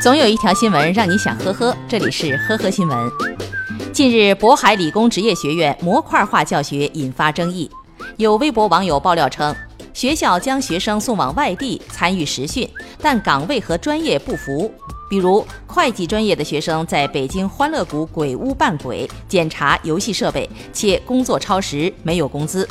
总有一条新闻让你想呵呵，这里是呵呵新闻。近日，渤海理工职业学院模块化教学引发争议，有微博网友爆料称，学校将学生送往外地参与实训，但岗位和专业不符。比如，会计专业的学生在北京欢乐谷鬼屋扮鬼，检查游戏设备，且工作超时，没有工资。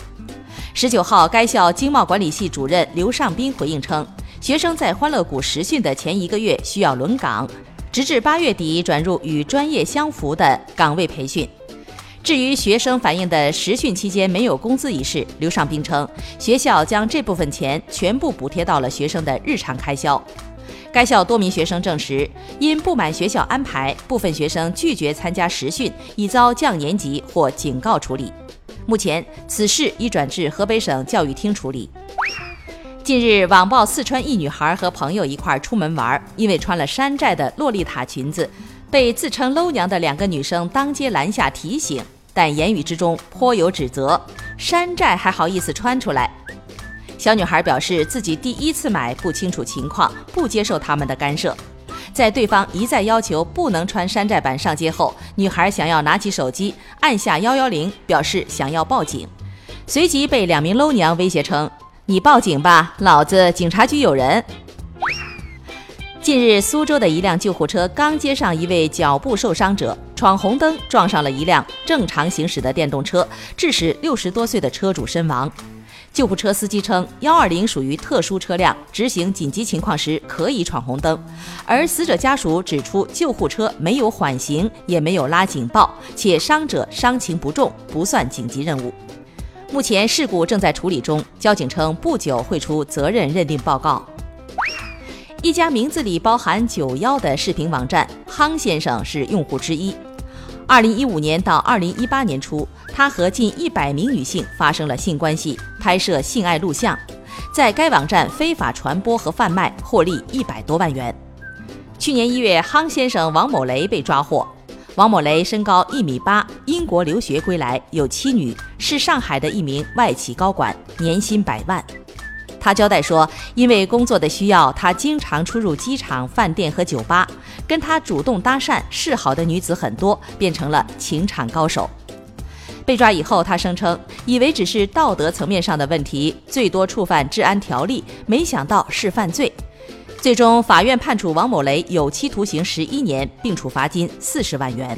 十九号，该校经贸管理系主任刘尚斌回应称。学生在欢乐谷实训的前一个月需要轮岗，直至八月底转入与专业相符的岗位培训。至于学生反映的实训期间没有工资一事，刘尚斌称，学校将这部分钱全部补贴到了学生的日常开销。该校多名学生证实，因不满学校安排，部分学生拒绝参加实训，已遭降年级或警告处理。目前，此事已转至河北省教育厅处理。近日，网曝四川一女孩和朋友一块出门玩，因为穿了山寨的洛丽塔裙子，被自称搂娘的两个女生当街拦下提醒，但言语之中颇有指责：“山寨还好意思穿出来？”小女孩表示自己第一次买，不清楚情况，不接受他们的干涉。在对方一再要求不能穿山寨版上街后，女孩想要拿起手机按下幺幺零，表示想要报警，随即被两名搂娘威胁称。你报警吧，老子警察局有人。近日，苏州的一辆救护车刚接上一位脚部受伤者，闯红灯撞上了一辆正常行驶的电动车，致使六十多岁的车主身亡。救护车司机称，幺二零属于特殊车辆，执行紧急情况时可以闯红灯。而死者家属指出，救护车没有缓行，也没有拉警报，且伤者伤情不重，不算紧急任务。目前事故正在处理中，交警称不久会出责任认定报告。一家名字里包含“九幺”的视频网站，夯先生是用户之一。二零一五年到二零一八年初，他和近一百名女性发生了性关系，拍摄性爱录像，在该网站非法传播和贩卖，获利一百多万元。去年一月，夯先生王某雷被抓获。王某雷身高一米八，英国留学归来，有妻女，是上海的一名外企高管，年薪百万。他交代说，因为工作的需要，他经常出入机场、饭店和酒吧，跟他主动搭讪示好的女子很多，变成了情场高手。被抓以后，他声称以为只是道德层面上的问题，最多触犯治安条例，没想到是犯罪。最终，法院判处王某雷有期徒刑十一年，并处罚金四十万元。